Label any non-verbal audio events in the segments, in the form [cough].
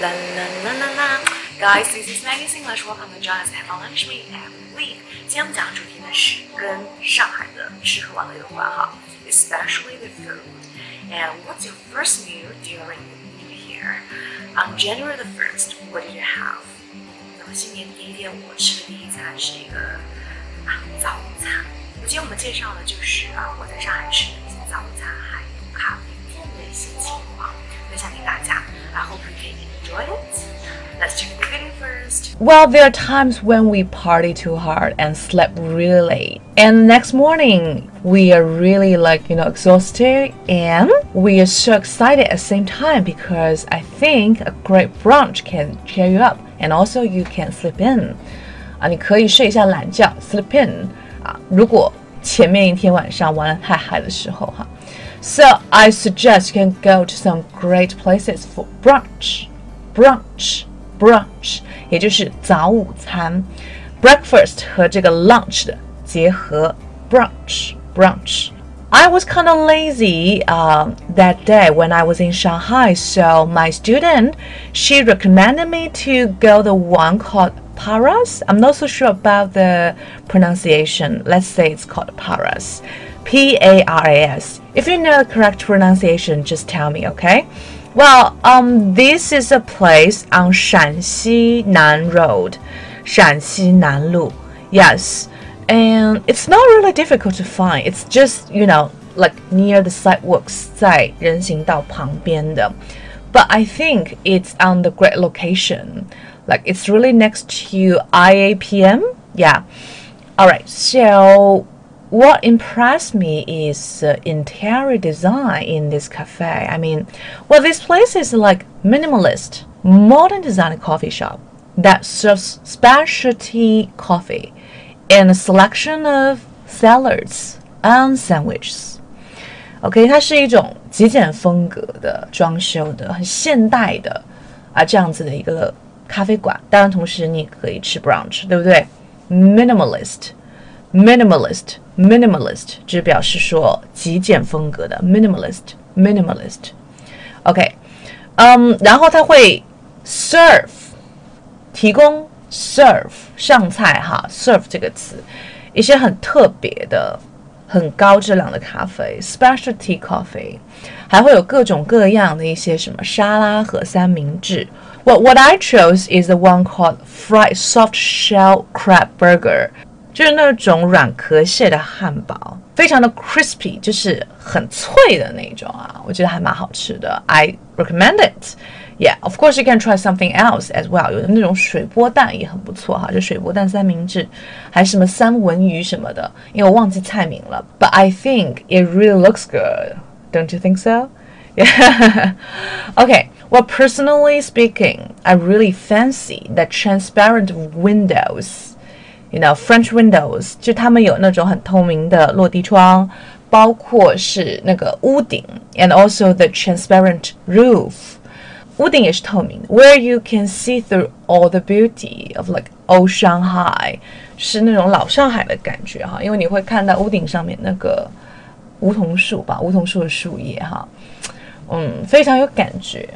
La la la la la. Guys, this is Maggie's English. Welcome to join us have a lunch meet every week. 今天我们讲的主题呢是跟上海的吃喝玩乐有关哈，especially the food. And what's your first meal during the New Year? On January the first, what did you have? 那么新年第一天我吃的第一餐是一个啊早午餐。今天我们介绍的就是啊我在上海吃的一些早午餐，还有咖啡店的一些情况，分享给大家。 Let's check the video first. Well, there are times when we party too hard and slept really late. And the next morning, we are really like, you know, exhausted and we are so excited at the same time because I think a great brunch can cheer you up and also you can sleep in. 啊，你可以睡一下懒觉，sleep in 啊。如果前面一天晚上玩的太嗨的时候哈。So I suggest you can go to some great places for brunch, brunch, brunch，也就是早午餐，breakfast 和这个 lunch 的结合，brunch, brunch. I was kind of lazy uh, that day when I was in Shanghai, so my student she recommended me to go the one called Paras. I'm not so sure about the pronunciation. Let's say it's called Paras. P A R A S. If you know the correct pronunciation, just tell me, okay? Well, um, this is a place on Shanxi Nan Road, Shanxi Nan Lu. Yes, and it's not really difficult to find. It's just you know like near the sidewalks, 在人行道旁边的. But I think it's on the great location. Like it's really next to IAPM. Yeah. All right. So what impressed me is uh, interior design in this cafe. I mean, well, this place is like minimalist, modern design coffee shop that serves specialty coffee and a selection of salads and sandwiches. OK，它是一种极简风格的装修的，很现代的啊这样子的一个咖啡馆。当然，同时你可以吃 brunch，对不对？Minimalist，minimalist。minimalist 就表示说极简风格的 minimalist minimalist。OK，嗯，然后它会 serve 提供 serve 上菜哈 serve 这个词，一些很特别的、很高质量的咖啡 specialty coffee，还会有各种各样的一些什么沙拉和三明治。What what I chose is the one called fried soft shell crab burger。 就是那种软壳蟹的汉堡，非常的 crispy，就是很脆的那种啊，我觉得还蛮好吃的。I recommend it. Yeah, of course you can try something else as well. 有的那种水波蛋也很不错哈，就水波蛋三明治，还什么三文鱼什么的，因为我忘记菜名了。But I think it really looks good. Don't you think so? Yeah. [laughs] okay. Well, personally speaking, I really fancy the transparent windows you know French windows，就他们有那种很透明的落地窗，包括是那个屋顶，and also the transparent roof，屋顶也是透明的，where you can see through all the beauty of like old Shanghai，是那种老上海的感觉哈，因为你会看到屋顶上面那个梧桐树吧，梧桐树的树叶哈，嗯，非常有感觉。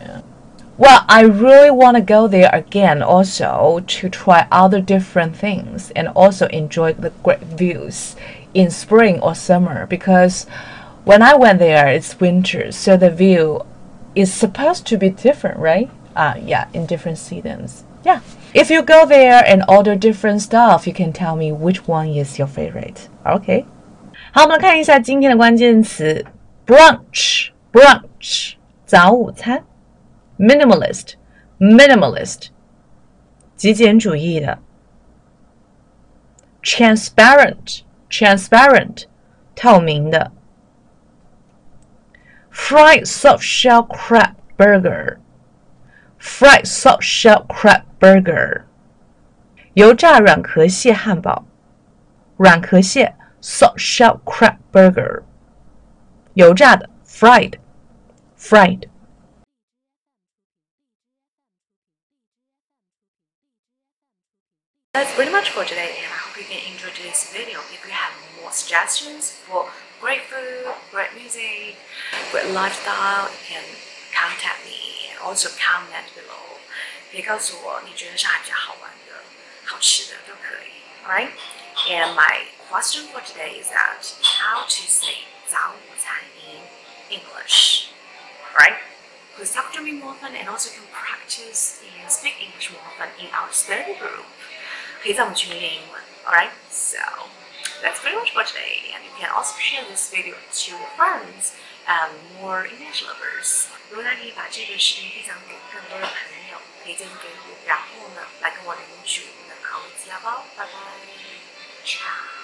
Well, I really want to go there again also to try other different things and also enjoy the great views in spring or summer because when I went there it's winter so the view is supposed to be different, right? Uh, yeah, in different seasons. Yeah. If you go there and order different stuff, you can tell me which one is your favorite. Okay. 好，我们来看一下今天的关键词：brunch，brunch，早午餐。 minimalist minimalist 极简主义的 transparent transparent 透明的 fried soft shell crab burger fried soft shell crab burger 油炸软壳蟹汉堡软壳蟹 soft shell crab burger 油炸的 fried fried That's pretty much for today and I hope you can enjoy today's video. If you have more suggestions for great food, great music, great lifestyle, you can contact me also comment below，可以告诉我你觉得上海比较好玩的、好吃的都可以。Alright? And my question for today is that how to say 早午餐 in English. Alright? Please talk to me more often and also can practice and speak English more often in our study group. 可以在我们群里练英文。Alright? So that's pretty much for today. And you can also share this video to your friends and more English lovers. 如果大家可以把这个视频分享给更多的朋友，推荐给我，然后呢，来跟我领取我们的口语资料包。拜拜，ciao。